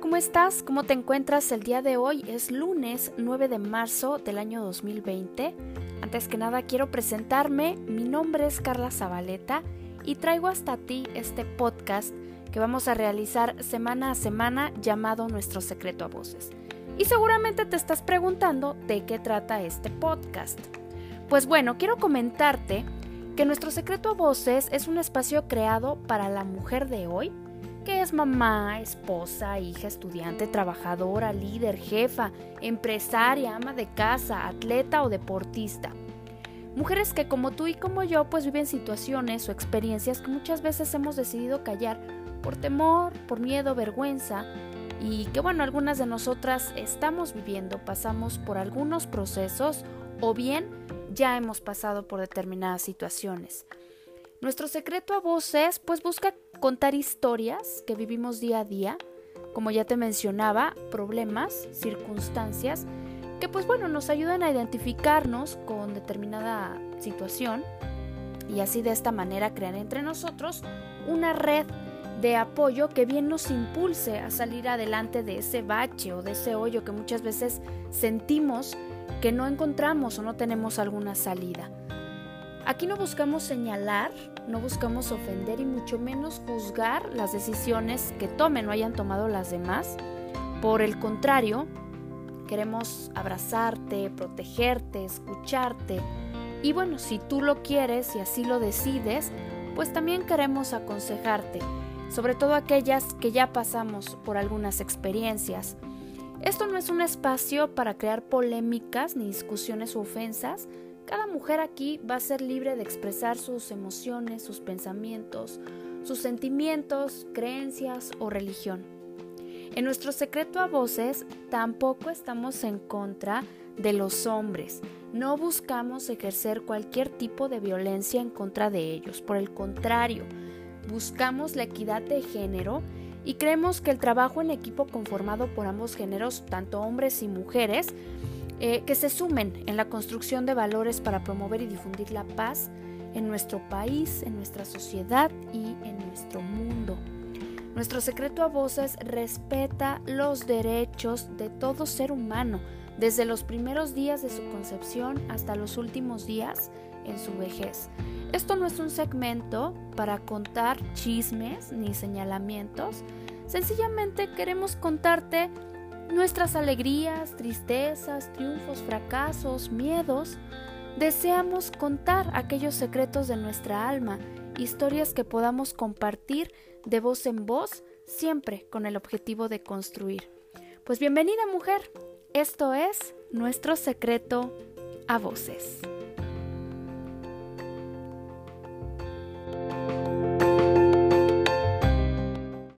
¿cómo estás? ¿Cómo te encuentras el día de hoy? Es lunes 9 de marzo del año 2020. Antes que nada quiero presentarme. Mi nombre es Carla Zabaleta y traigo hasta ti este podcast que vamos a realizar semana a semana llamado Nuestro Secreto a Voces. Y seguramente te estás preguntando de qué trata este podcast. Pues bueno, quiero comentarte que Nuestro Secreto a Voces es un espacio creado para la mujer de hoy que es mamá, esposa, hija, estudiante, trabajadora, líder, jefa, empresaria, ama de casa, atleta o deportista. Mujeres que como tú y como yo pues viven situaciones o experiencias que muchas veces hemos decidido callar por temor, por miedo, vergüenza y que bueno, algunas de nosotras estamos viviendo, pasamos por algunos procesos o bien ya hemos pasado por determinadas situaciones. Nuestro secreto a voces pues busca contar historias que vivimos día a día, como ya te mencionaba, problemas, circunstancias, que pues bueno, nos ayudan a identificarnos con determinada situación y así de esta manera crear entre nosotros una red de apoyo que bien nos impulse a salir adelante de ese bache o de ese hoyo que muchas veces sentimos que no encontramos o no tenemos alguna salida. Aquí no buscamos señalar, no buscamos ofender y mucho menos juzgar las decisiones que tomen o hayan tomado las demás. Por el contrario, queremos abrazarte, protegerte, escucharte. Y bueno, si tú lo quieres y así lo decides, pues también queremos aconsejarte, sobre todo aquellas que ya pasamos por algunas experiencias. Esto no es un espacio para crear polémicas ni discusiones u ofensas, cada mujer aquí va a ser libre de expresar sus emociones, sus pensamientos, sus sentimientos, creencias o religión. En nuestro secreto a voces tampoco estamos en contra de los hombres. No buscamos ejercer cualquier tipo de violencia en contra de ellos. Por el contrario, buscamos la equidad de género y creemos que el trabajo en equipo conformado por ambos géneros, tanto hombres y mujeres, eh, que se sumen en la construcción de valores para promover y difundir la paz en nuestro país, en nuestra sociedad y en nuestro mundo. Nuestro secreto a voces respeta los derechos de todo ser humano, desde los primeros días de su concepción hasta los últimos días en su vejez. Esto no es un segmento para contar chismes ni señalamientos, sencillamente queremos contarte nuestras alegrías, tristezas, triunfos, fracasos, miedos, deseamos contar aquellos secretos de nuestra alma, historias que podamos compartir de voz en voz, siempre con el objetivo de construir. Pues bienvenida mujer, esto es nuestro secreto a voces.